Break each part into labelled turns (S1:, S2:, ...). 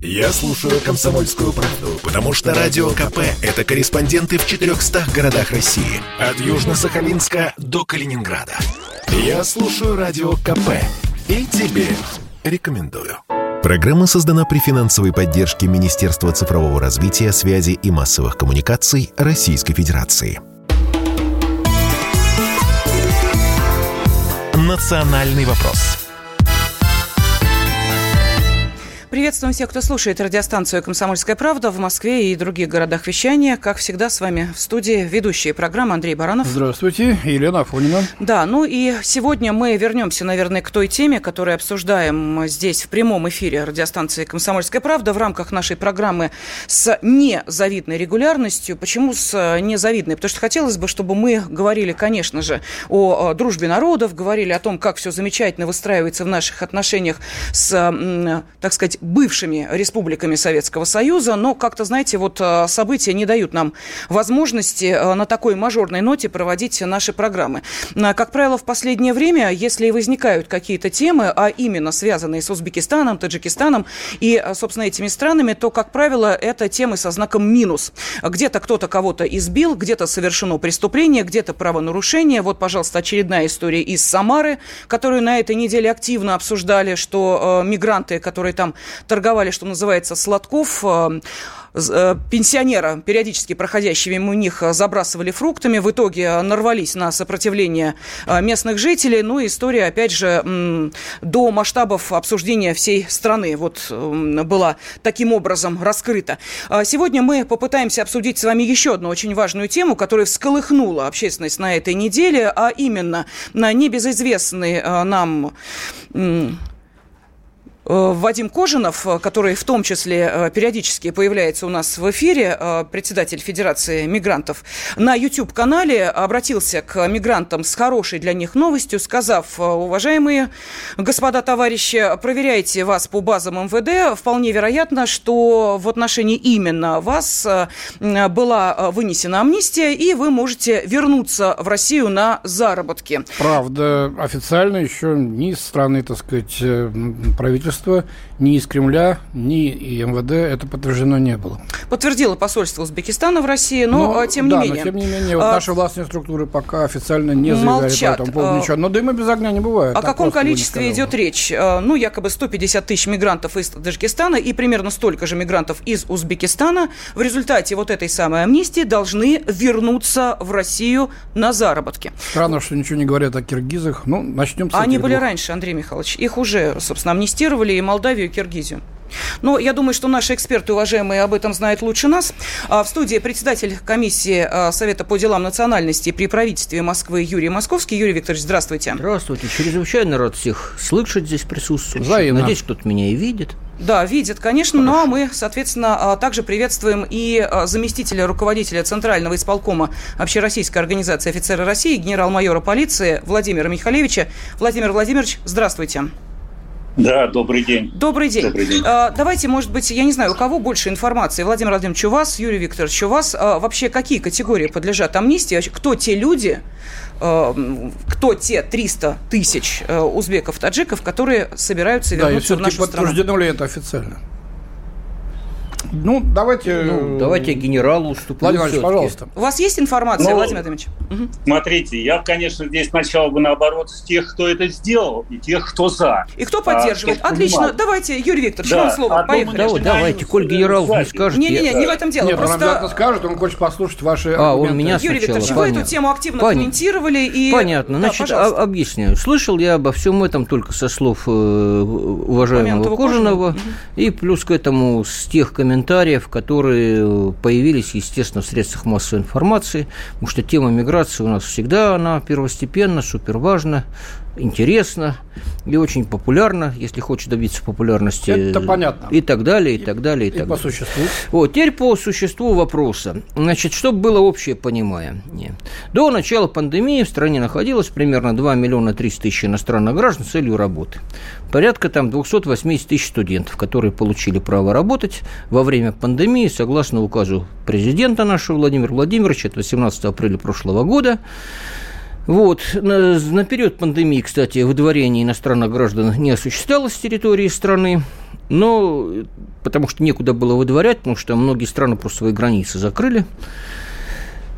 S1: Я слушаю «Комсомольскую правду», потому что «Радио КП» — это корреспонденты в 400 городах России. От Южно-Сахалинска до Калининграда. Я слушаю «Радио КП» и тебе рекомендую. Программа создана при финансовой поддержке Министерства цифрового развития, связи и массовых коммуникаций Российской Федерации. «Национальный вопрос»
S2: Приветствуем всех, кто слушает радиостанцию «Комсомольская правда» в Москве и других городах вещания. Как всегда, с вами в студии ведущие программы Андрей Баранов.
S3: Здравствуйте, Елена Афонина.
S2: Да, ну и сегодня мы вернемся, наверное, к той теме, которую обсуждаем здесь в прямом эфире радиостанции «Комсомольская правда» в рамках нашей программы с незавидной регулярностью. Почему с незавидной? Потому что хотелось бы, чтобы мы говорили, конечно же, о дружбе народов, говорили о том, как все замечательно выстраивается в наших отношениях с, так сказать, бывшими республиками Советского Союза, но как-то, знаете, вот э, события не дают нам возможности э, на такой мажорной ноте проводить наши программы. Э, как правило, в последнее время, если возникают какие-то темы, а именно связанные с Узбекистаном, Таджикистаном и, собственно, этими странами, то, как правило, это темы со знаком минус. Где-то кто-то кого-то избил, где-то совершено преступление, где-то правонарушение. Вот, пожалуйста, очередная история из Самары, которую на этой неделе активно обсуждали, что э, мигранты, которые там торговали, что называется, сладков. Э, э, пенсионера, периодически проходящими у них, э, забрасывали фруктами. В итоге нарвались на сопротивление местных жителей. Ну, история, опять же, до масштабов обсуждения всей страны вот была таким образом раскрыта. Сегодня мы попытаемся обсудить с вами еще одну очень важную тему, которая всколыхнула общественность на этой неделе, а именно на небезызвестный нам Вадим Кожинов, э, который в том числе э, периодически появляется у нас в эфире, председатель Федерации мигрантов, на YouTube-канале обратился к мигрантам с хорошей для них новостью, сказав, уважаемые господа товарищи, проверяйте вас по базам МВД, вполне вероятно, что в отношении именно вас была вынесена амнистия, и вы можете вернуться в Россию на заработки.
S3: Правда, официально еще ни страны, так сказать, правительства посольства, ни из Кремля, ни и МВД это подтверждено не было.
S2: Подтвердило посольство Узбекистана в России, но, но ну, тем
S3: да,
S2: не менее.
S3: но тем не менее, вот а, наши властные структуры пока официально не заявляют молчат. по этому поводу а, ничего. Но дыма без огня не бывает.
S2: О каком количестве идет речь? А, ну, якобы 150 тысяч мигрантов из Таджикистана и примерно столько же мигрантов из Узбекистана в результате вот этой самой амнистии должны вернуться в Россию на заработки.
S3: Странно, что ничего не говорят о киргизах. Ну, начнем с
S2: Они были двух. раньше, Андрей Михайлович. Их уже, собственно, амнистировали и Молдавию, и Киргизию. Но я думаю, что наши эксперты, уважаемые, об этом знают лучше нас. А, в студии председатель комиссии а, Совета по делам национальности при правительстве Москвы Юрий Московский. Юрий Викторович, здравствуйте.
S4: Здравствуйте. Чрезвычайно рад всех слышать здесь присутствующих.
S3: Взаимно.
S4: Надеюсь, кто-то меня и видит.
S2: Да, видит, конечно. Хорошо. Ну а мы, соответственно, а, также приветствуем и заместителя руководителя Центрального исполкома Общероссийской организации офицеры России, генерал-майора полиции Владимира Михалевича. Владимир Владимирович, здравствуйте.
S5: Да, добрый день.
S2: Добрый день. Добрый день. А, давайте, может быть, я не знаю, у кого больше информации. Владимир Владимирович, у вас, Юрий Викторович, у вас а, вообще какие категории подлежат амнистии? Кто те люди, а, кто те 300 тысяч узбеков, таджиков, которые собираются вернуться да, в нашу
S3: страну? подтверждено ли это официально? Ну, давайте... Ну,
S4: давайте генералу уступлю.
S3: Владимир Владимирович, пожалуйста.
S2: У вас есть информация, ну, Владимир Владимирович?
S5: Угу. Смотрите, я, конечно, здесь сначала бы наоборот с тех, кто это сделал, и тех, кто за.
S2: И кто поддерживает. А, Отлично. Понимал. Давайте, Юрий Викторович, да. вам слово. Поехали.
S4: Давай, давайте, коль генерал не скажет.
S2: Не-не-не, не в этом дело.
S3: Нет, Просто... он обязательно скажет, он хочет послушать ваши
S4: А, он меня
S2: Юрий Викторович, вы эту тему активно Понятно. комментировали. И...
S4: Понятно. Значит, пожалуйста. объясняю. Слышал я обо всем этом только со слов э, уважаемого Кожаного, и плюс к этому с тех комментариев, которые появились, естественно, в средствах массовой информации, потому что тема миграции у нас всегда она первостепенна, супер важна интересно и очень популярно, если хочешь добиться популярности.
S3: Это понятно.
S4: И так далее, и, и так далее. И, и так
S3: по
S4: далее.
S3: существу.
S4: Вот, теперь по существу вопроса. Значит, чтобы было общее понимание. До начала пандемии в стране находилось примерно 2 миллиона 300 тысяч иностранных граждан с целью работы. Порядка там 280 тысяч студентов, которые получили право работать во время пандемии, согласно указу президента нашего Владимира Владимировича от 18 апреля прошлого года. Вот. На, на период пандемии, кстати, выдворение иностранных граждан не осуществлялось с территории страны. Но потому что некуда было выдворять, потому что многие страны просто свои границы закрыли.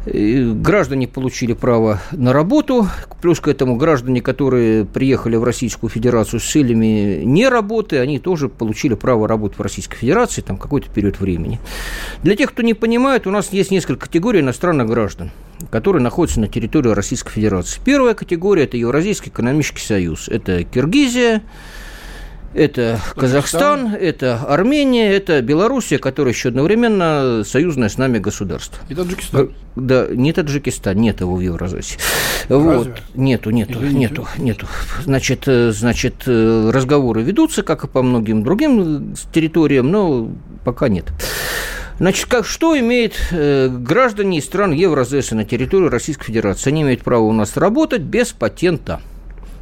S4: Граждане получили право на работу, плюс к этому граждане, которые приехали в Российскую Федерацию с целями не работы, они тоже получили право работать в Российской Федерации там какой-то период времени. Для тех, кто не понимает, у нас есть несколько категорий иностранных граждан, которые находятся на территории Российской Федерации. Первая категория – это Евразийский экономический союз. Это Киргизия, это Казахстан, Казахстан, это Армения, это Белоруссия, которая еще одновременно союзное с нами государство.
S3: И Таджикистан.
S4: Да, не Таджикистан, нет его в Евразосе. Вот. Нету, нету, Извините. нету, нету. Значит, э, значит, э, разговоры ведутся, как и по многим другим территориям, но пока нет. Значит, как, что имеют э, граждане из стран Евразеса на территории Российской Федерации? Они имеют право у нас работать без патента.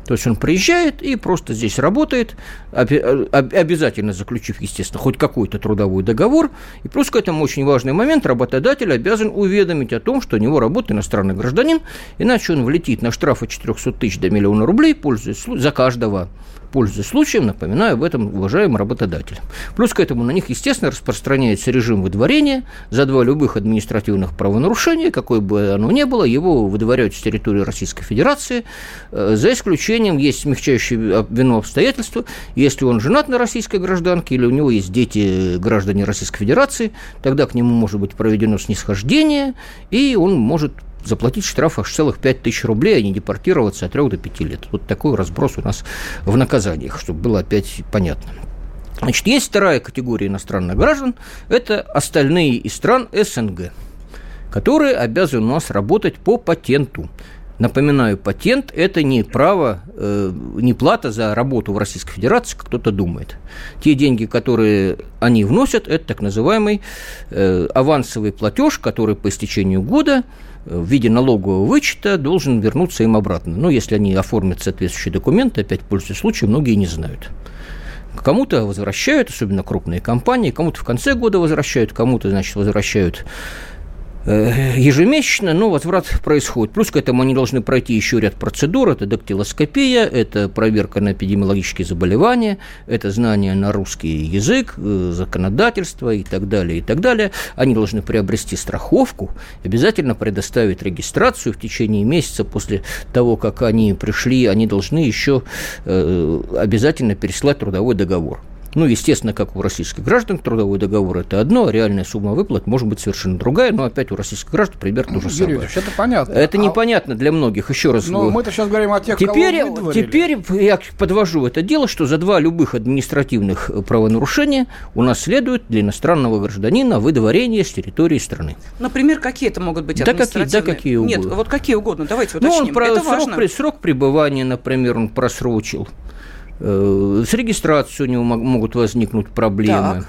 S4: То есть он приезжает и просто здесь работает, обязательно заключив, естественно, хоть какой-то трудовой договор. И плюс к этому очень важный момент, работодатель обязан уведомить о том, что у него работает иностранный гражданин, иначе он влетит на штрафы 400 тысяч до миллиона рублей, пользуясь за каждого Пользуясь случаем, напоминаю об этом уважаемым работодателям. Плюс к этому на них, естественно, распространяется режим выдворения за два любых административных правонарушения, какое бы оно ни было, его выдворяют с территории Российской Федерации, э, за исключением есть смягчающие вину обстоятельства, если он женат на российской гражданке или у него есть дети граждане Российской Федерации, тогда к нему может быть проведено снисхождение, и он может заплатить штраф аж целых 5 тысяч рублей, а не депортироваться от 3 до 5 лет. Вот такой разброс у нас в наказаниях, чтобы было опять понятно. Значит, есть вторая категория иностранных граждан, это остальные из стран СНГ, которые обязаны у нас работать по патенту. Напоминаю, патент – это не право, э, не плата за работу в Российской Федерации, как кто-то думает. Те деньги, которые они вносят, это так называемый э, авансовый платеж, который по истечению года в виде налогового вычета должен вернуться им обратно. Но если они оформят соответствующие документы, опять пользуясь случаем, многие не знают. Кому-то возвращают, особенно крупные компании, кому-то в конце года возвращают, кому-то, значит, возвращают ежемесячно, но возврат происходит. Плюс к этому они должны пройти еще ряд процедур. Это дактилоскопия, это проверка на эпидемиологические заболевания, это знание на русский язык, э, законодательство и так далее, и так далее. Они должны приобрести страховку, обязательно предоставить регистрацию в течение месяца после того, как они пришли, они должны еще э, обязательно переслать трудовой договор. Ну, естественно, как у российских граждан, трудовой договор – это одно, а реальная сумма выплат может быть совершенно другая, но опять у российских граждан примерно то же самое. Юрьевич,
S3: это понятно.
S4: Это а... непонятно для многих, еще раз
S3: Но мы-то сейчас говорим о тех,
S4: теперь, кого Теперь я подвожу это дело, что за два любых административных правонарушения у нас следует для иностранного гражданина выдворение с территории страны.
S2: Например, какие это могут быть административные?
S4: Да какие, да какие угодно.
S2: Нет, вот какие угодно, давайте уточним.
S4: Ну, он про, это срок, важно. срок пребывания, например, он просрочил. Э, с регистрацией у него могут возникнуть проблемы. Так.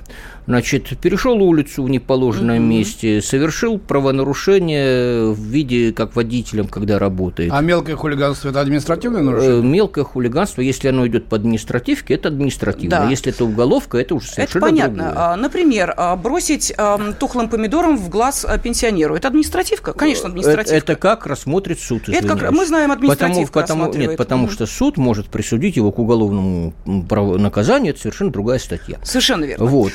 S4: Значит, перешел улицу в неположенном угу. месте, совершил правонарушение в виде как водителем, когда работает.
S3: А мелкое хулиганство – это административное нарушение? Э,
S4: мелкое хулиганство, если оно идет по административке, это административное. Да. Если это уголовка, это уже совершенно
S2: Это понятно.
S4: Другое.
S2: А, например, а, бросить тухлым помидором в глаз а, пенсионеру – это административка? Конечно, административка.
S4: Это, это как рассмотрит суд,
S2: Это как, мы знаем, административка
S4: потому, потому, Нет, потому угу. что суд может присудить его к уголовному наказанию, это совершенно другая статья.
S2: Совершенно верно.
S4: Вот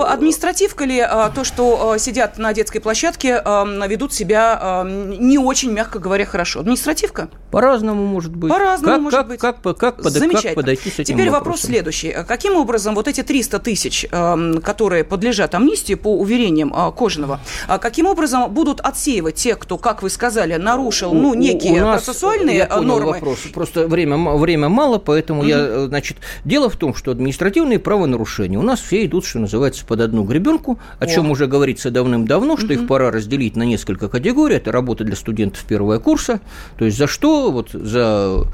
S2: административка ли а, то, что а, сидят на детской площадке, а, ведут себя не очень, мягко говоря, хорошо? Административка?
S4: По-разному может быть.
S2: По-разному
S4: как,
S2: может
S4: как,
S2: быть.
S4: Как, как, как, Замечательно. как подойти с этим
S2: Теперь
S4: вопросом?
S2: вопрос следующий. Каким образом вот эти 300 тысяч, которые подлежат амнистии по уверениям Кожаного, каким образом будут отсеивать тех, кто, как вы сказали, нарушил ну, некие у нас, процессуальные я понял нормы?
S4: Вопрос. Просто время, время мало, поэтому угу. я, значит, дело в том, что административные правонарушения у нас все идут, что называется, под одну гребенку, о, о. чем уже говорится давным-давно, что угу. их пора разделить на несколько категорий. Это работа для студентов первого курса, то есть за что, вот за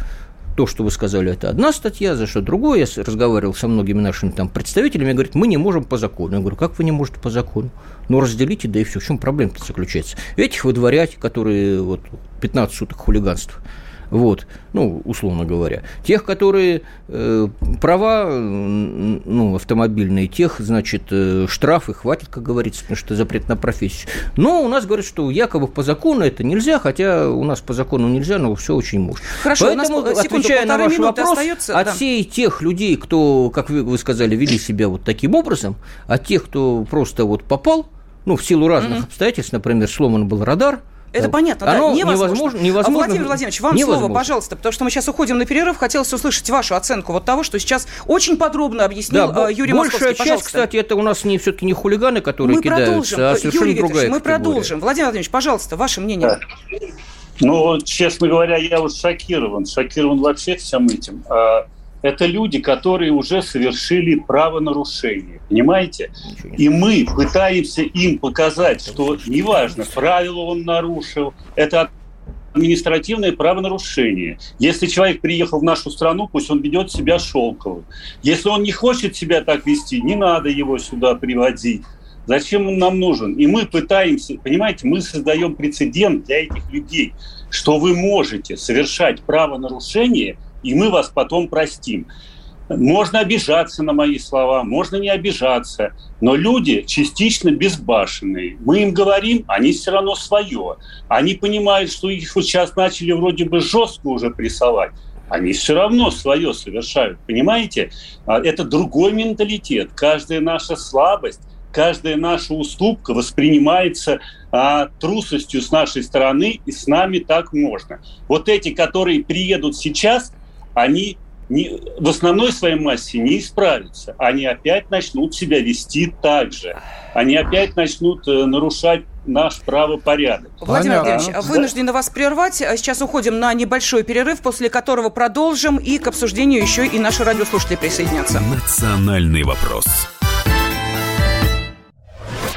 S4: то, что вы сказали, это одна статья, за что другое. Я разговаривал со многими нашими там представителями, говорят, мы не можем по закону. Я говорю, как вы не можете по закону? Ну, разделите, да и все. В чем проблема-то заключается? Этих выдворять, которые вот 15 суток хулиганства, вот, ну, условно говоря. Тех, которые э, права, ну, автомобильные, тех, значит, э, штрафы хватит, как говорится, потому что запрет на профессию. Но у нас говорят, что якобы по закону это нельзя, хотя у нас по закону нельзя, но все очень можно.
S2: Хорошо,
S4: Поэтому,
S2: у нас, секунду, отвечая на ваш вопрос,
S4: остается, от да. всей тех людей, кто, как вы, вы сказали, вели себя вот таким образом, от тех, кто просто вот попал, ну, в силу разных mm-hmm. обстоятельств, например, сломан был радар,
S2: это
S4: там.
S2: понятно,
S4: Оно
S2: да, невозможно.
S4: невозможно, невозможно.
S2: Владимир Владимирович, вам невозможно. слово, пожалуйста, потому что мы сейчас уходим на перерыв. Хотелось услышать вашу оценку вот того, что сейчас очень подробно объяснил да, Юрий
S4: Большая
S2: Московский.
S4: часть, кстати, это у нас не все-таки не хулиганы, которые
S2: мы
S4: кидаются,
S2: продолжим.
S4: а совершенно
S2: Юрий
S4: другая
S2: мы
S4: категория.
S2: продолжим. Владимир Владимирович, пожалуйста, ваше мнение. Да.
S5: Ну, честно говоря, я вот шокирован. Шокирован вообще всем этим. Это люди, которые уже совершили правонарушение, понимаете? И мы пытаемся им показать, что неважно, правила он нарушил, это административное правонарушение. Если человек приехал в нашу страну, пусть он ведет себя шелковым. Если он не хочет себя так вести, не надо его сюда приводить. Зачем он нам нужен? И мы пытаемся, понимаете, мы создаем прецедент для этих людей, что вы можете совершать правонарушение – и мы вас потом простим. Можно обижаться на мои слова, можно не обижаться, но люди частично безбашенные. Мы им говорим, они все равно свое. Они понимают, что их вот сейчас начали вроде бы жестко уже прессовать, они все равно свое совершают, понимаете? А это другой менталитет. Каждая наша слабость, каждая наша уступка воспринимается а, трусостью с нашей стороны, и с нами так можно. Вот эти, которые приедут сейчас – они не, в основной своей массе не исправятся. Они опять начнут себя вести так же. Они опять начнут э, нарушать наш правопорядок.
S2: Владимир Владимирович, вынуждены вас прервать. Сейчас уходим на небольшой перерыв, после которого продолжим. И к обсуждению еще и наши радиослушатели присоединятся.
S1: Национальный вопрос.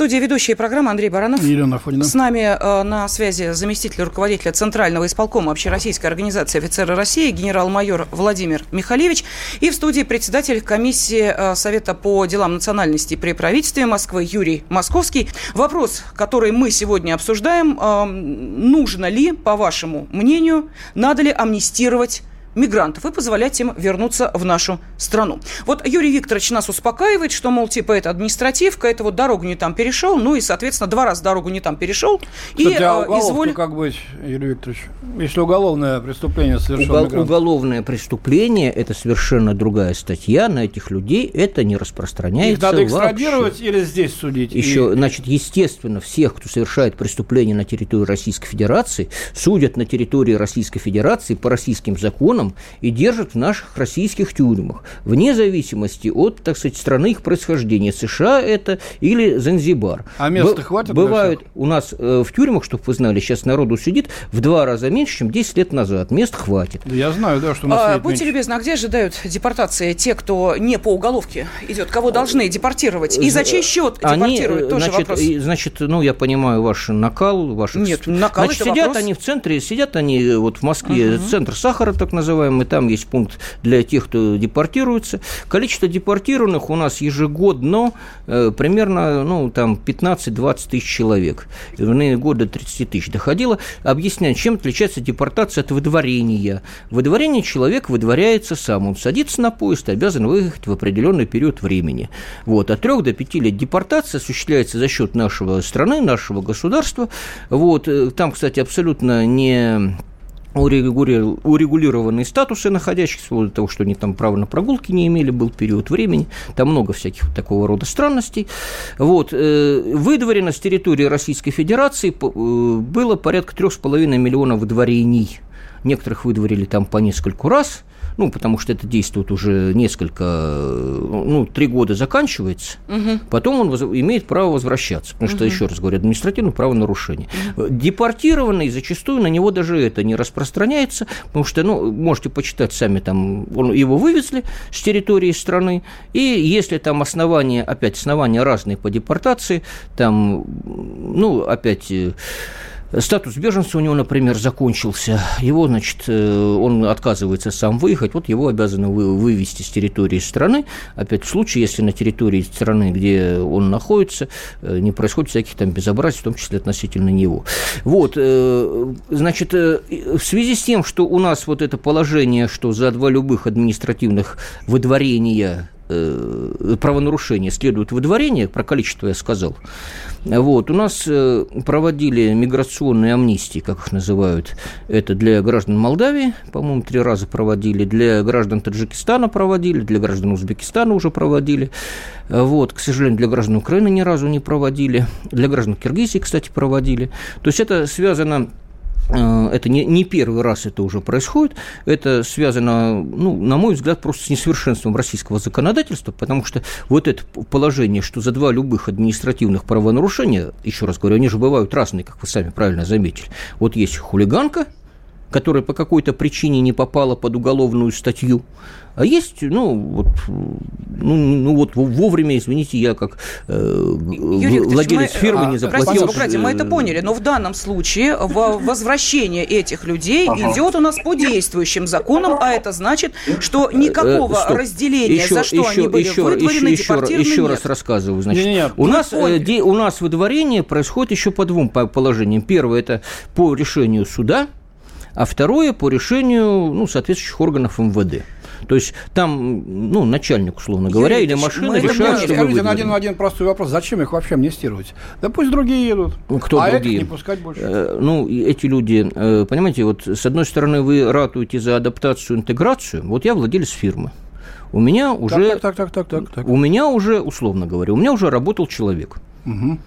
S2: студии ведущая программы Андрей Баранов.
S3: Елена Афонина.
S2: С нами э, на связи заместитель руководителя Центрального исполкома Общероссийской организации офицеры России генерал-майор Владимир Михалевич. И в студии председатель комиссии э, Совета по делам национальности при правительстве Москвы Юрий Московский. Вопрос, который мы сегодня обсуждаем, э, нужно ли, по вашему мнению, надо ли амнистировать мигрантов и позволять им вернуться в нашу страну. Вот Юрий Викторович нас успокаивает, что, мол, типа, это административка, это вот дорогу не там перешел, ну и, соответственно, два раза дорогу не там перешел.
S3: Кстати, и а изволь... как быть, Юрий Викторович, если уголовное преступление совершил Угол,
S4: мигрант? Уголовное преступление – это совершенно другая статья, на этих людей это не распространяется Их
S3: надо экстрадировать вообще. или здесь судить?
S4: Еще, и... значит, естественно, всех, кто совершает преступление на территории Российской Федерации, судят на территории Российской Федерации по российским законам, законом и держат в наших российских тюрьмах, вне зависимости от, так сказать, страны их происхождения. США это или Занзибар.
S3: А места Б- хватит?
S4: Бывают у нас э, в тюрьмах, чтобы вы знали, сейчас народу сидит в два раза меньше, чем 10 лет назад. Мест хватит.
S3: Я знаю, да, что у нас
S2: а, Будьте меньше. любезны, а где ожидают депортации те, кто не по уголовке идет? Кого должны депортировать? И за чей счет
S4: они,
S2: депортируют? Тоже
S4: значит,
S2: вопрос.
S4: значит, ну, я понимаю ваш накал. Ваш...
S2: Нет, накал
S4: значит, сидят вопрос. они в центре, сидят они э, вот в Москве, угу. центр сахара так называемый, там есть пункт для тех, кто депортируется. Количество депортированных у нас ежегодно э, примерно ну, там 15-20 тысяч человек. В годы 30 тысяч доходило. Объясняю, чем отличается депортация от выдворения. Выдворение человек выдворяется сам. Он садится на поезд, обязан выехать в определенный период времени. Вот. От 3 до 5 лет депортация осуществляется за счет нашего страны, нашего государства. Вот. Э, там, кстати, абсолютно не урегулированные статусы находящихся, до того, что они там права на прогулки не имели, был период времени, там много всяких такого рода странностей. Вот. Э, выдворено с территории Российской Федерации э, было порядка 3,5 миллионов выдворений. Некоторых выдворили там по нескольку раз – ну, потому что это действует уже несколько, ну, три года заканчивается, угу. потом он имеет право возвращаться, потому что, угу. еще раз говорю, административное правонарушение. Угу. Депортированный зачастую на него даже это не распространяется, потому что, ну, можете почитать сами, там, он, его вывезли с территории страны, и если там основания, опять основания разные по депортации, там, ну, опять э, Статус беженца у него, например, закончился. Его, значит, э, он отказывается сам выехать. Вот его обязаны вывести с территории страны. Опять в случае, если на территории страны, где он находится, э, не происходит всяких там безобразий, в том числе относительно него. Вот, э, значит, в связи с тем, что у нас вот это положение, что за два любых административных выдворения правонарушения следует выдворение, про количество я сказал. Вот, у нас э, проводили миграционные амнистии, как их называют, это для граждан Молдавии, по-моему, три раза проводили, для граждан Таджикистана проводили, для граждан Узбекистана уже проводили, вот, к сожалению, для граждан Украины ни разу не проводили, для граждан Киргизии, кстати, проводили. То есть это связано это не, не первый раз это уже происходит. Это связано, ну, на мой взгляд, просто с несовершенством российского законодательства, потому что вот это положение, что за два любых административных правонарушения, еще раз говорю, они же бывают разные, как вы сами правильно заметили. Вот есть хулиганка, которая по какой-то причине не попала под уголовную статью, а есть, ну, вот, ну, ну вот вовремя, извините, я как э, владелец мы, фирмы а, не заплатил.
S2: Простите, мы это поняли, но в данном случае возвращение этих людей ага. идет у нас по действующим законам, а это значит, что никакого э, разделения, еще, за что еще, они были еще, выдворены, еще,
S4: депортированы, Еще нет. раз рассказываю, значит, не, не, у, нас, э, у нас выдворение происходит еще по двум положениям. Первое – это по решению суда, а второе – по решению ну, соответствующих органов МВД. То есть там, ну, начальник, условно говоря, Юрий или машина решает, что
S3: Скажите на один, один простой вопрос. Зачем их вообще амнистировать? Да пусть другие едут.
S4: Ну, кто
S3: а
S4: другие?
S3: не пускать больше.
S4: Э, ну, эти люди, э, понимаете, вот с одной стороны вы ратуете за адаптацию, интеграцию. Вот я владелец фирмы. У меня уже...
S3: Так, так, так, так, так, так.
S4: У меня уже, условно говоря, у меня уже работал человек. Угу.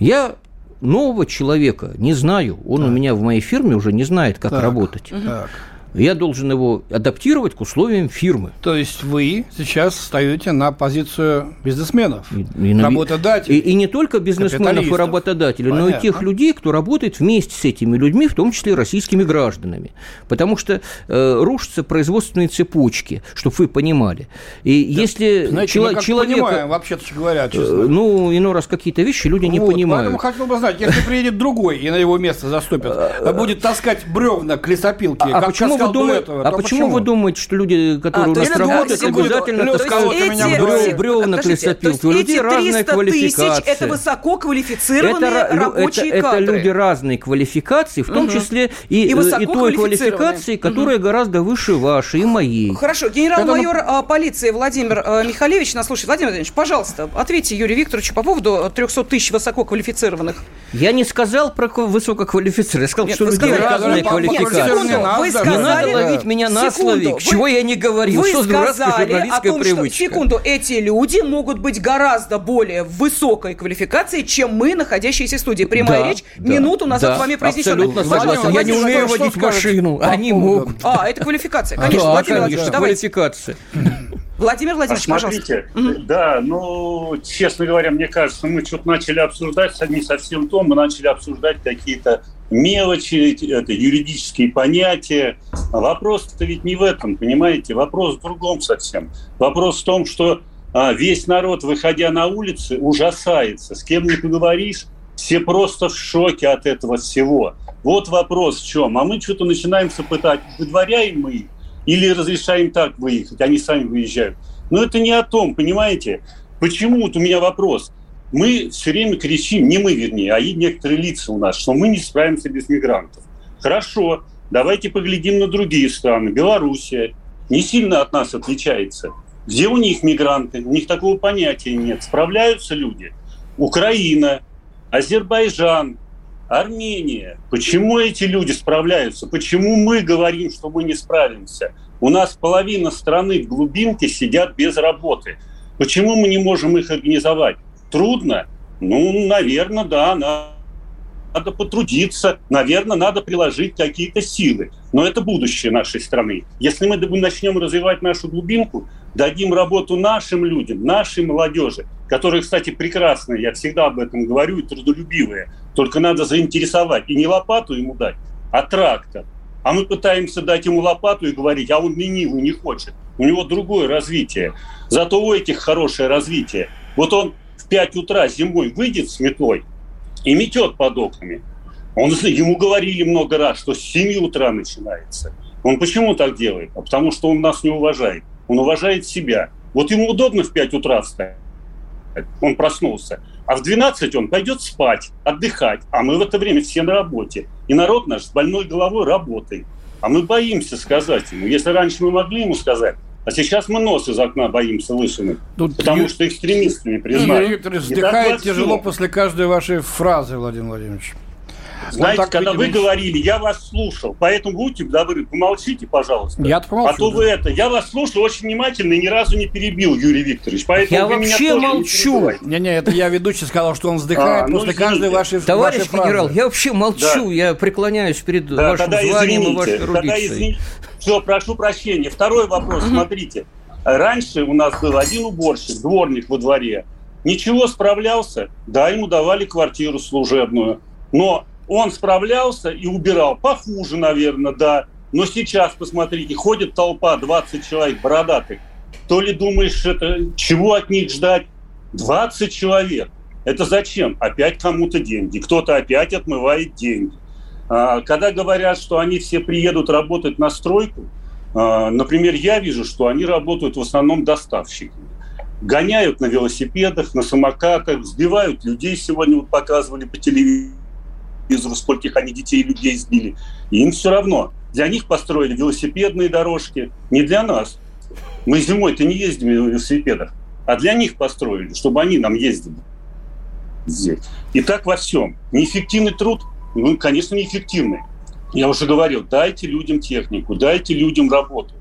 S4: Я нового человека не знаю. Он так. у меня в моей фирме уже не знает, как так. работать. Так я должен его адаптировать к условиям фирмы.
S3: То есть вы сейчас встаете на позицию бизнесменов, и, и, работодателей.
S4: И, и не только бизнесменов и работодателей, Понятно. но и тех людей, кто работает вместе с этими людьми, в том числе российскими гражданами. Потому что э, рушатся производственные цепочки, чтобы вы понимали. И да, если
S3: знаете, чело- мы человек... понимаем, вообще-то говоря, честно.
S4: Э, ну, иной раз какие-то вещи люди вот, не понимают.
S3: Поэтому хотел бы знать, если приедет другой и на его место заступит, а будет таскать бревна к лесопилке,
S4: а, а почему вы думаете, этого, а почему, почему вы думаете, что люди, которые а, у нас работают, обязательно таскают бревна к лесопилке? У людей разная квалификация.
S2: это высококвалифицированные рабочие
S4: кадры. Это люди разной квалификации, в том числе и той квалификации, которая гораздо выше вашей и моей.
S2: Хорошо. Генерал-майор а, полиции Владимир а, Михалевич нас слушает. Владимир Владимирович, пожалуйста, ответьте Юрию Викторовичу по поводу 300 тысяч высококвалифицированных.
S4: Я не сказал про высококвалифицированных, я сказал, что люди разной квалификации.
S2: Вы сказали,
S4: надо ловить меня на слове, вы, чего я не говорил.
S2: Вы что сказали о том, привычка? что, секунду, эти люди могут быть гораздо более высокой квалификации, чем мы, находящиеся в студии. Прямая да, речь, да, минуту назад да, с вами произнесена.
S4: Абсолютно согласен. Я не умею водить машину, они могут.
S2: А, это квалификация. Конечно,
S4: да, Владимир Владимирович, квалификация.
S2: Владимир Владимирович, а смотрите,
S5: пожалуйста. Да, ну, честно говоря, мне кажется, мы что-то начали обсуждать, не совсем то, мы начали обсуждать какие-то мелочи, это юридические понятия. А вопрос-то ведь не в этом, понимаете? Вопрос в другом совсем. Вопрос в том, что а, весь народ, выходя на улицы, ужасается. С кем не поговоришь, все просто в шоке от этого всего. Вот вопрос в чем. А мы что-то начинаем пытать, выдворяем мы их или разрешаем так выехать, они сами выезжают. Но это не о том, понимаете? Почему, вот у меня вопрос – мы все время кричим, не мы вернее, а и некоторые лица у нас, что мы не справимся без мигрантов. Хорошо, давайте поглядим на другие страны. Белоруссия не сильно от нас отличается. Где у них мигранты? У них такого понятия нет. Справляются люди? Украина, Азербайджан, Армения. Почему эти люди справляются? Почему мы говорим, что мы не справимся? У нас половина страны в глубинке сидят без работы. Почему мы не можем их организовать? Трудно? Ну, наверное, да. На... надо потрудиться, наверное, надо приложить какие-то силы. Но это будущее нашей страны. Если мы начнем развивать нашу глубинку, дадим работу нашим людям, нашей молодежи, которые, кстати, прекрасные, я всегда об этом говорю, и трудолюбивые, только надо заинтересовать. И не лопату ему дать, а трактор. А мы пытаемся дать ему лопату и говорить, а он ленивый, не хочет. У него другое развитие. Зато у этих хорошее развитие. Вот он 5 утра зимой выйдет с метлой и метет под окнами. Он, ему говорили много раз, что с 7 утра начинается. Он почему так делает? А потому что он нас не уважает. Он уважает себя. Вот ему удобно в 5 утра встать. Он проснулся. А в 12 он пойдет спать, отдыхать. А мы в это время все на работе. И народ наш с больной головой работает. А мы боимся сказать ему. Если раньше мы могли ему сказать, а сейчас мы нос из окна боимся высунуть, Тут потому Ю... что экстремисты не признали.
S3: Юрий Викторович вздыхает тяжело после каждой вашей фразы, Владимир Владимирович.
S5: Знаете, так, когда вы говорили, я вас слушал, поэтому будьте добры, помолчите, пожалуйста.
S3: Я помолчу.
S5: А то да. вы это, я вас слушал очень внимательно и ни разу не перебил, Юрий Викторович. Поэтому
S4: я вообще молчу.
S3: Не-не, это я ведущий сказал, что он вздыхает а, ну, после извините. каждой вашей
S4: Товарищ вашей генерал, фразы. я вообще молчу, да. я преклоняюсь перед да, вашим званием извините, и вашей эрудицией.
S5: Все, прошу прощения. Второй вопрос, смотрите. Раньше у нас был один уборщик, дворник во дворе. Ничего, справлялся. Да, ему давали квартиру служебную. Но он справлялся и убирал. Похуже, наверное, да. Но сейчас, посмотрите, ходит толпа, 20 человек бородатых. То ли думаешь, это чего от них ждать? 20 человек. Это зачем? Опять кому-то деньги. Кто-то опять отмывает деньги. А, когда говорят, что они все приедут работать на стройку, а, например, я вижу, что они работают в основном доставщиками. Гоняют на велосипедах, на самокатах, сбивают людей. Сегодня вот показывали по телевизору телевизору, скольких они детей и людей сбили. И им все равно. Для них построили велосипедные дорожки, не для нас. Мы зимой-то не ездим на велосипедах, а для них построили, чтобы они нам ездили здесь. И так во всем. Неэффективный труд, ну, конечно, неэффективный. Я уже говорил, дайте людям технику, дайте людям работу.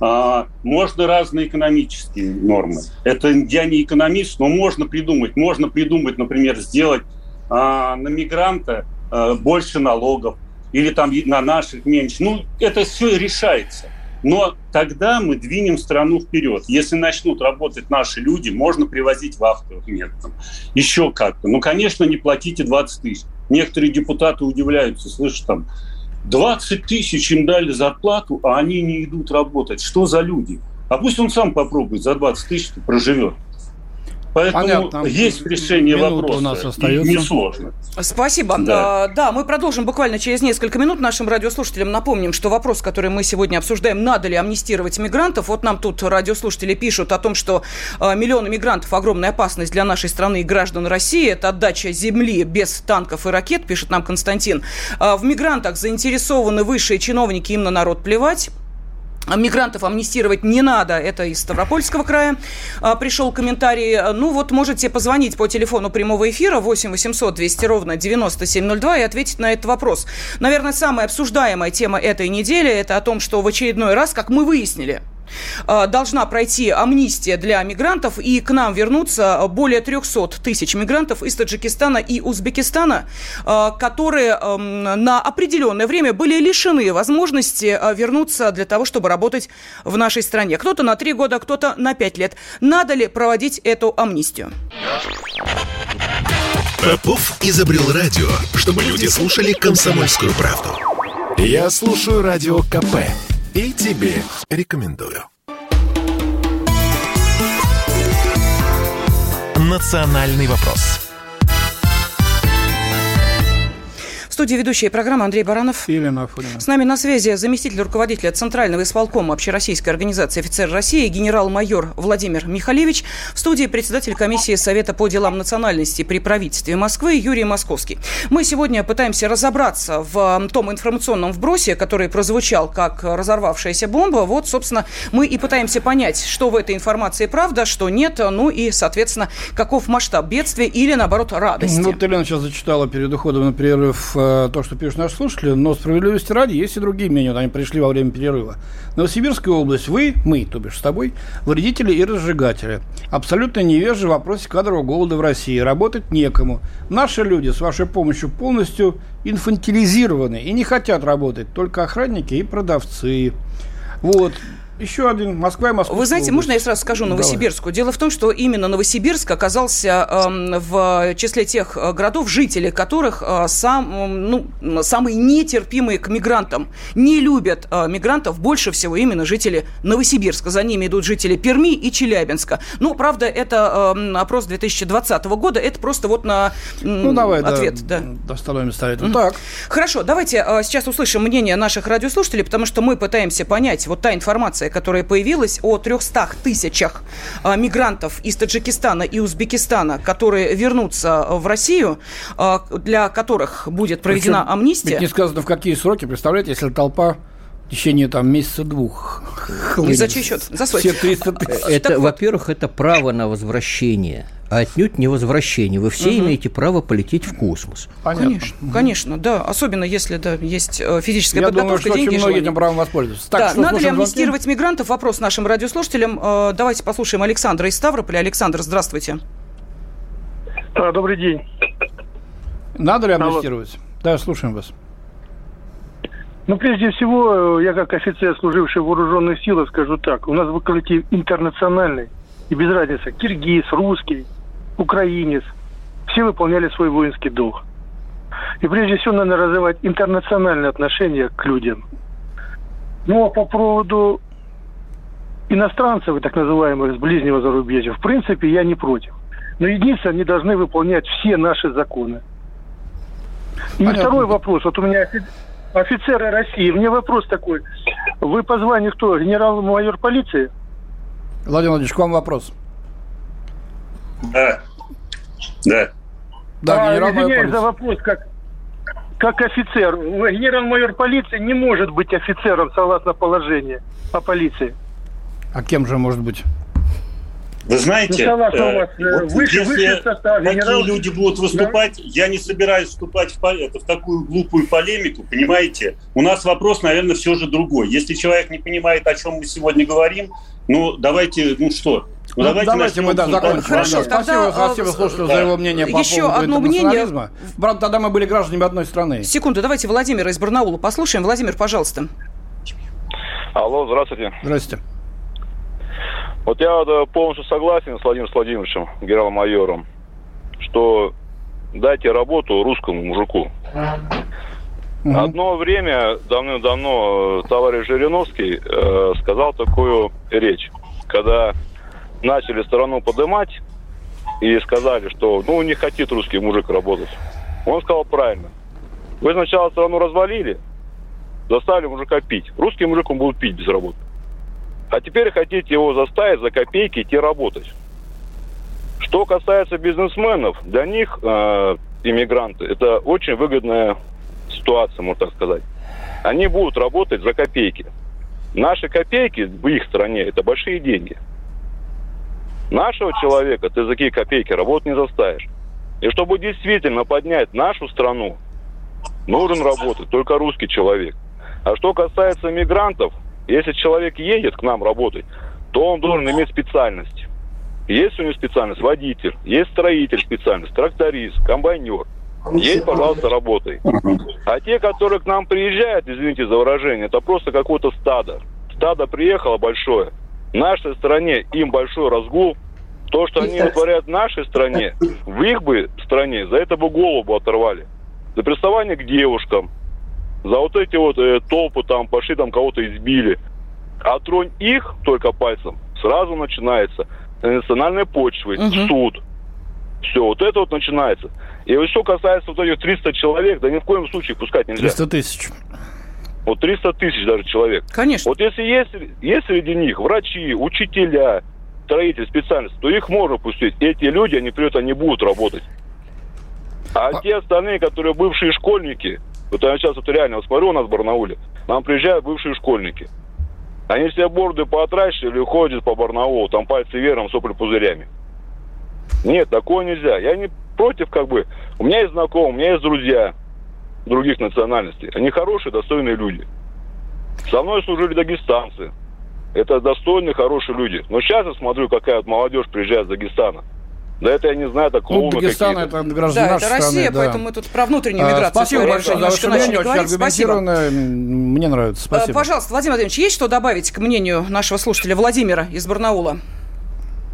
S5: А, можно разные экономические нормы. Это я не экономист, но можно придумать. Можно придумать, например, сделать а, на мигранта Э, больше налогов, или там на наших меньше. Ну, это все решается. Но тогда мы двинем страну вперед. Если начнут работать наши люди, можно привозить в автовых методом. Еще как-то. Ну, конечно, не платите 20 тысяч. Некоторые депутаты удивляются, слышишь, там 20 тысяч им дали зарплату, а они не идут работать. Что за люди? А пусть он сам попробует за 20 тысяч проживет. Поэтому Понятно. есть решение Минута вопроса. у нас остается. Несложно.
S2: Спасибо. Да. А, да, мы продолжим буквально через несколько минут. Нашим радиослушателям напомним, что вопрос, который мы сегодня обсуждаем, надо ли амнистировать мигрантов. Вот нам тут радиослушатели пишут о том, что а, миллионы мигрантов – огромная опасность для нашей страны и граждан России. Это отдача земли без танков и ракет, пишет нам Константин. А, в мигрантах заинтересованы высшие чиновники, им на народ плевать. Мигрантов амнистировать не надо. Это из Ставропольского края а, пришел комментарий. Ну вот можете позвонить по телефону прямого эфира 8 800 200 ровно 9702 и ответить на этот вопрос. Наверное, самая обсуждаемая тема этой недели – это о том, что в очередной раз, как мы выяснили, должна пройти амнистия для мигрантов, и к нам вернутся более 300 тысяч мигрантов из Таджикистана и Узбекистана, э, которые эм, на определенное время были лишены возможности э, вернуться для того, чтобы работать в нашей стране. Кто-то на 3 года, кто-то на 5 лет. Надо ли проводить эту амнистию?
S1: Попов изобрел радио, чтобы люди слушали комсомольскую правду. Я слушаю радио КП и тебе рекомендую. «Национальный вопрос»
S2: студии ведущая программы Андрей Баранов.
S3: Елена
S2: Афонина. С нами на связи заместитель руководителя Центрального исполкома Общероссийской организации офицер России генерал-майор Владимир Михалевич. В студии председатель комиссии Совета по делам национальности при правительстве Москвы Юрий Московский. Мы сегодня пытаемся разобраться в том информационном вбросе, который прозвучал как разорвавшаяся бомба. Вот, собственно, мы и пытаемся понять, что в этой информации правда, что нет, ну и, соответственно, каков масштаб бедствия или, наоборот, радости.
S3: Ну, вот Елена сейчас зачитала перед уходом на перерыв э, то, что пишут наши слушатели, но справедливости ради есть и другие мнения. Вот они пришли во время перерыва. Новосибирская область, вы, мы, то бишь с тобой, вредители и разжигатели. Абсолютно невежи в вопросе кадрового голода в России. Работать некому. Наши люди с вашей помощью полностью инфантилизированы и не хотят работать. Только охранники и продавцы. Вот. Еще один. Москва и Москва.
S2: Вы знаете, можно я сразу скажу Новосибирску? Давай. Дело в том, что именно Новосибирск оказался э, в числе тех э, городов, жители которых э, сам, ну, самые нетерпимые к мигрантам. Не любят э, мигрантов больше всего именно жители Новосибирска. За ними идут жители Перми и Челябинска. Ну, правда, это э, опрос 2020 года. Это просто вот на э, ну, давай, ответ.
S3: Да, да. Остановимся mm-hmm. Так.
S2: Хорошо, давайте э, сейчас услышим мнение наших радиослушателей, потому что мы пытаемся понять вот та информация, информация, которая появилась о 300 тысячах а, мигрантов из Таджикистана и Узбекистана, которые вернутся в Россию, а, для которых будет проведена Причем, амнистия.
S3: Ведь не сказано, в какие сроки, представляете, если толпа в течение там месяца-двух.
S2: И за чей счет? За свой. Все
S4: 300 тысяч. Это, во-первых, это право на возвращение а отнюдь не возвращение. Вы все угу. имеете право полететь в космос.
S2: Понятно. Конечно, угу. конечно, да. Особенно если да, есть э, физическая Я подготовка,
S3: думаю, что
S2: деньги,
S3: очень многие этим правом воспользуются.
S2: Так, да, надо ли амнистировать звонки? мигрантов? Вопрос нашим радиослушателям. Э, давайте послушаем Александра из Ставрополя. Александр, здравствуйте.
S6: А, добрый день.
S3: Надо ли амнистировать? Алло. Да, слушаем вас.
S6: Ну, прежде всего, я как офицер, служивший в вооруженных силах, скажу так. У нас в коллектив интернациональный. И без разницы, киргиз, русский, украинец. Все выполняли свой воинский долг. И прежде всего надо развивать интернациональные отношения к людям. Ну, а по поводу иностранцев, так называемых, с ближнего зарубежья, в принципе, я не против. Но единственное, они должны выполнять все наши законы. И Понятно. второй вопрос. Вот у меня офицеры России. Мне вопрос такой. Вы по званию кто? Генерал-майор полиции?
S3: Владимир Владимирович, к вам вопрос.
S5: Да. Да.
S6: Да, а, извиняюсь за вопрос, как, как офицер. Генерал-майор полиции не может быть офицером согласно положению о полиции.
S3: А кем же может быть?
S5: Вы знаете, ну, э, вот выше, если выше состав, такие генерал... люди будут выступать, да? я не собираюсь вступать в, это, в такую глупую полемику, понимаете? У нас вопрос, наверное, все же другой. Если человек не понимает, о чем мы сегодня говорим, ну, давайте, ну что,
S3: ну, ну, давайте, давайте мы да, закончим. Хорошо, да. Спасибо, спасибо слушателю да. за его мнение по
S2: Еще поводу одно мнение.
S3: Правда, тогда мы были гражданами одной страны.
S2: Секунду, давайте Владимира из Барнаула послушаем. Владимир, пожалуйста.
S7: Алло, здравствуйте.
S3: Здравствуйте.
S7: Вот я да, полностью согласен с Владимиром Владимировичем, генерал-майором, что дайте работу русскому мужику. Угу. Одно время, давным-давно, товарищ Жириновский э, сказал такую речь, когда начали страну поднимать и сказали, что ну не хотит русский мужик работать. Он сказал правильно. Вы сначала страну развалили, заставили мужика пить. Русский мужик он будет пить без работы. А теперь хотите его заставить за копейки идти работать. Что касается бизнесменов, для них э, иммигранты это очень выгодная ситуация, можно так сказать. Они будут работать за копейки. Наши копейки в их стране это большие деньги. Нашего человека ты за какие копейки работать не заставишь. И чтобы действительно поднять нашу страну, нужен работать только русский человек. А что касается мигрантов, если человек едет к нам работать, то он должен иметь специальность. Есть у него специальность водитель, есть строитель специальность, тракторист, комбайнер. Есть, пожалуйста, работай. А те, которые к нам приезжают, извините за выражение, это просто какое-то стадо. Стадо приехало большое. В нашей стране им большой разгул. То, что они вытворяют в нашей стране, в их бы стране, за это бы голову оторвали. За приставание к девушкам, за вот эти вот э, толпы там пошли, там кого-то избили. А тронь их только пальцем, сразу начинается национальной почвы, угу. суд. Все, вот это вот начинается. И вот что касается вот этих 300 человек, да ни в коем случае пускать нельзя.
S3: 300 тысяч.
S7: Вот 300 тысяч даже человек.
S2: Конечно.
S7: Вот если есть, есть среди них врачи, учителя, строители, специалисты, то их можно пустить. Эти люди, они придут, они будут работать. А, а те остальные, которые бывшие школьники, вот я сейчас вот реально вот смотрю у нас в Барнауле, нам приезжают бывшие школьники. Они все борды поотращивали, ходят по Барнаулу, там пальцы веером, сопли пузырями. Нет, такое нельзя. Я не против, как бы. У меня есть знакомые, у меня есть друзья. других национальностей. Они хорошие, достойные люди. Со мной служили дагестанцы. Это достойные, хорошие люди. Но сейчас я смотрю, какая вот молодежь приезжает из Дагестана. Да это я не знаю, это клоуны
S3: Ну, Дагестан это граждане
S2: Да, это Россия,
S3: страны, да.
S2: поэтому мы тут про внутреннюю
S3: А,
S2: миграцию
S3: Спасибо большое за
S2: немножко
S3: ваше мнение, очень
S2: говорить. Спасибо.
S3: аргументированное. Мне нравится.
S2: Э,
S3: Спасибо.
S2: Пожалуйста, Владимир Владимирович, есть что добавить к мнению нашего слушателя Владимира из Барнаула?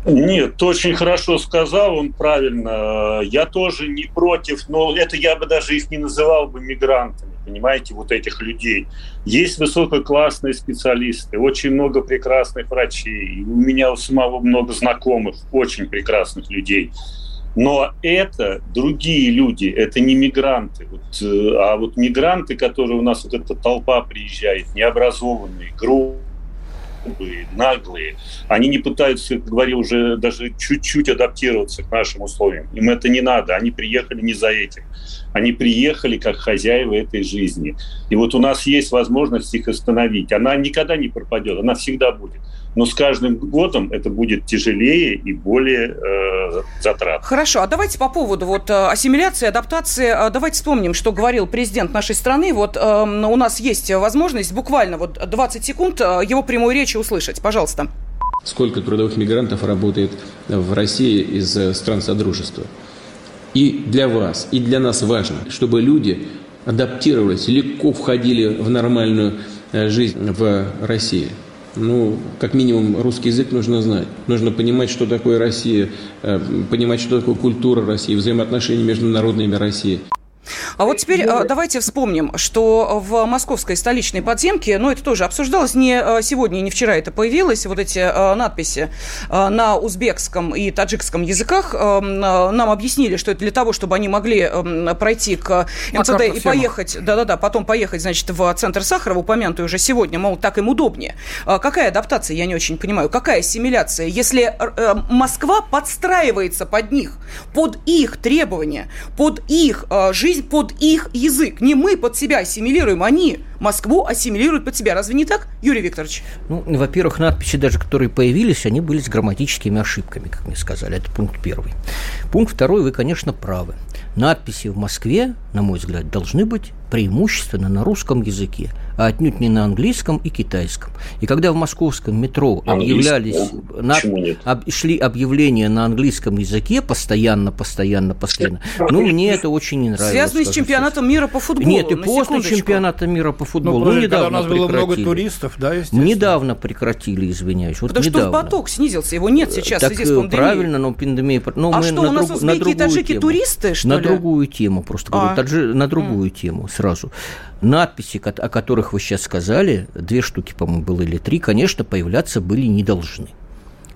S5: Нет, очень хорошо сказал, он правильно. Я тоже не против, но это я бы даже их не называл бы мигрантами, понимаете, вот этих людей. Есть высококлассные специалисты, очень много прекрасных врачей. У меня у самого много знакомых, очень прекрасных людей. Но это другие люди, это не мигранты. Вот, э, а вот мигранты, которые у нас вот эта толпа приезжает, необразованные, грубые, грубые, наглые. Они не пытаются, говорил, уже даже чуть-чуть адаптироваться к нашим условиям. Им это не надо. Они приехали не за этим. Они приехали как хозяева этой жизни. И вот у нас есть возможность их остановить. Она никогда не пропадет, она всегда будет. Но с каждым годом это будет тяжелее и более э, затратно.
S2: Хорошо, а давайте по поводу вот э, ассимиляции, адаптации, э, давайте вспомним, что говорил президент нашей страны. Вот э, у нас есть возможность буквально вот 20 секунд э, его прямую речь услышать. Пожалуйста.
S8: Сколько трудовых мигрантов работает в России из стран Содружества? И для вас, и для нас важно, чтобы люди адаптировались, легко входили в нормальную жизнь в России. Ну, как минимум, русский язык нужно знать. Нужно понимать, что такое Россия, э, понимать, что такое культура России, взаимоотношения между народами России.
S2: А вот теперь э, давайте вспомним, что в московской столичной подземке, ну, это тоже обсуждалось, не э, сегодня не вчера это появилось, вот эти э, надписи э, на узбекском и таджикском языках. Э, э, нам объяснили, что это для того, чтобы они могли э, пройти к МЦД и поехать, да-да-да, потом поехать, значит, в центр Сахарова, упомянутый уже сегодня, мол, так им удобнее. А какая адаптация, я не очень понимаю, какая ассимиляция, если э, Москва подстраивается под них, под их требования, под их э, жизнь, под их язык. Не мы под себя ассимилируем, они Москву ассимилируют под себя. Разве не так, Юрий Викторович?
S4: Ну, во-первых, надписи даже, которые появились, они были с грамматическими ошибками, как мне сказали. Это пункт первый. Пункт второй, вы, конечно, правы. Надписи в Москве, на мой взгляд, должны быть преимущественно на русском языке, а отнюдь не на английском и китайском. И когда в московском метро объявлялись, на- об- шли объявления на английском языке постоянно, постоянно, постоянно, ну, мне это очень не нравилось.
S2: Связанный с чемпионатом мира по футболу.
S4: Нет, и
S2: на
S4: после чемпионата мира по футболу.
S3: Ну,
S4: Ну,
S3: подожди, когда у
S4: недавно
S3: нас было много
S4: прекратили.
S3: туристов, да, естественно.
S4: Недавно прекратили, извиняюсь. Вот
S2: Потому что
S4: недавно.
S2: поток снизился, его нет сейчас
S4: так
S2: в связи с
S4: э,
S2: пандемией.
S4: правильно, но пандемия... Ну,
S2: А
S4: мы
S2: что,
S4: на
S2: у нас
S4: друг- на
S2: узбеки и
S4: другую
S2: таджики
S4: тему.
S2: туристы, что
S4: На
S2: ли?
S4: другую тему, просто говорю,
S2: А.
S4: таджи- на другую тему сразу. Надписи, о которых вы сейчас сказали, две штуки, по-моему, было или три, конечно, появляться были не должны.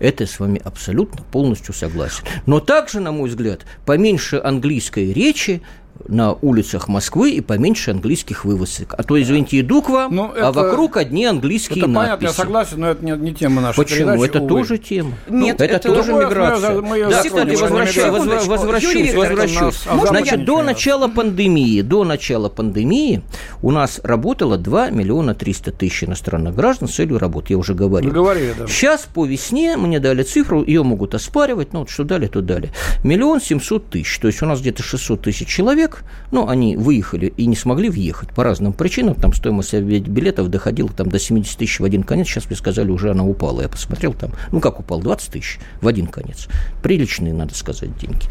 S4: Это я с вами абсолютно полностью согласен. Но также, на мой взгляд, поменьше английской речи на улицах Москвы и поменьше английских вывесок. А то, извините, иду к вам,
S3: Ну,
S4: а
S3: это-
S4: вокруг одни английские
S3: Это понятно,
S4: надписи.
S3: я согласен, но это не, не тема нашей
S4: Почему?
S3: передачи,
S4: это
S3: увы.
S4: тоже тема.
S2: Нет,
S4: это,
S2: это-
S4: тоже миграция.
S3: мы её
S4: да, кстати, возвращаюсь,
S3: нас
S4: Значит, до начала пандемии, до начала пандемии у нас работало 2 миллиона 300 тысяч иностранных граждан с целью работы, я уже говорил.
S3: Вы говорили, да.
S4: Сейчас по весне мне дали цифру, ее могут оспаривать, ну вот что дали, то дали. Миллион семьсот тысяч, то есть у нас где-то 600 тысяч человек, ну они выехали и не смогли въехать по разным причинам, там стоимость билетов доходила там до 70 тысяч в один конец, сейчас мне сказали, уже она упала, я посмотрел там, ну как упал, 20 тысяч в один конец, приличные, надо сказать, деньги.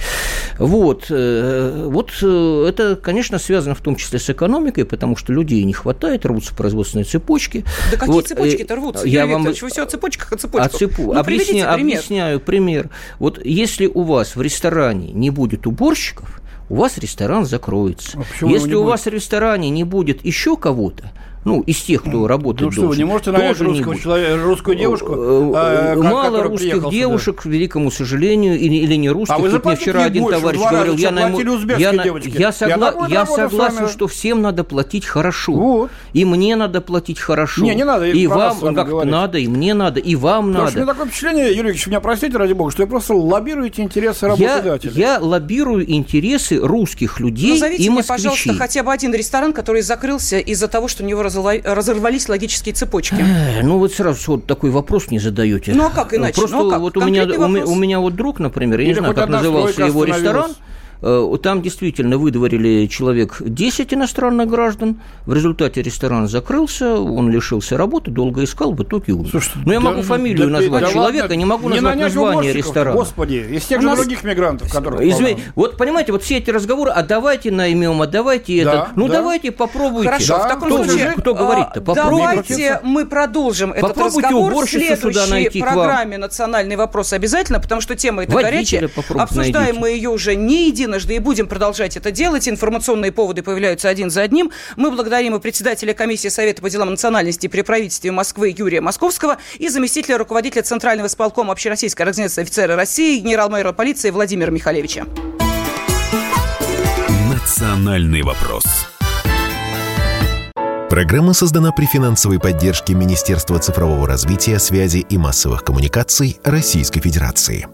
S4: Вот, э, вот э, это, конечно, связано в том числе с экономикой, потому что людей не хватает, рвутся производственные цепочки.
S2: Да какие
S4: Вот, э,
S2: цепочки-то рвутся?
S4: Я
S2: Юрий
S4: вам
S2: Викторович, вы все о цепочках, о
S4: а
S2: цепочках.
S4: цепу.
S2: Ну,
S4: Объясня-
S2: пример.
S4: Объясняю пример. Вот если у вас в ресторане не будет уборщиков, у вас ресторан закроется.
S3: А
S4: Если у вас в ресторане не будет еще кого-то, ну, из тех, кто работает
S3: Ну что, вы
S4: должен,
S3: не можете нанять
S4: тоже не
S3: русского
S4: будет.
S3: человека, русскую девушку,
S4: Э,
S3: э, ко-
S4: Мало русских
S3: приехала сюда?
S4: девушек, к великому сожалению, или, или не русских.
S3: А вы
S4: Тут мне вчера один
S3: больше,
S4: товарищ говорил, я, найму- я, я,
S3: Я
S4: согла- я согласен, что всем надо платить хорошо.
S3: Вот.
S4: И мне надо платить хорошо.
S3: Не, не надо, я
S4: И вам как надо, и мне надо, и вам
S3: Потому что у
S4: надо.
S3: меня такое впечатление, Юрий Ильич, меня простите, ради бога, что вы просто лоббируете интересы
S4: Я,
S3: работодателей.
S4: я лоббирую интересы русских людей
S2: Назовите
S4: и
S2: мне,
S4: москвичей.
S2: пожалуйста, хотя бы один ресторан, который закрылся из-за того, что у него разорвались логические цепочки.
S4: Э, Ну вот сразу вот такой вопрос не задаете.
S2: Ну, а как иначе?
S4: Просто
S2: Ну, а как?
S4: вот у меня, у, у меня вот друг, например, я
S3: Или
S4: не знаю, как назывался его ресторан.
S3: Остановилась.
S4: Там действительно выдворили человек 10 иностранных граждан. В результате ресторан закрылся, он лишился работы, долго искал, в итоге умер. Слушайте, Но я могу да, фамилию да, назвать да, человека, ладно, не могу не назвать название ресторана.
S3: Господи, из тех же нас... других мигрантов,
S4: которых... Извини, вот понимаете, вот все эти разговоры, а давайте наймем, а давайте да, это. Ну да. давайте попробуйте.
S2: Хорошо, да, в таком кто, случае... Кто говорит-то? А, давайте мы продолжим этот разговор в следующей программе «Национальный вопрос» обязательно, потому что тема эта горячая. Обсуждаем мы ее уже не единожды и будем продолжать это делать. Информационные поводы появляются один за одним. Мы благодарим и председателя комиссии Совета по делам национальности при правительстве Москвы Юрия Московского и заместителя руководителя Центрального исполкома Общероссийской организации офицеры России генерал-майора полиции Владимира Михалевича.
S1: Национальный вопрос. Программа создана при финансовой поддержке Министерства цифрового развития, связи и массовых коммуникаций Российской Федерации.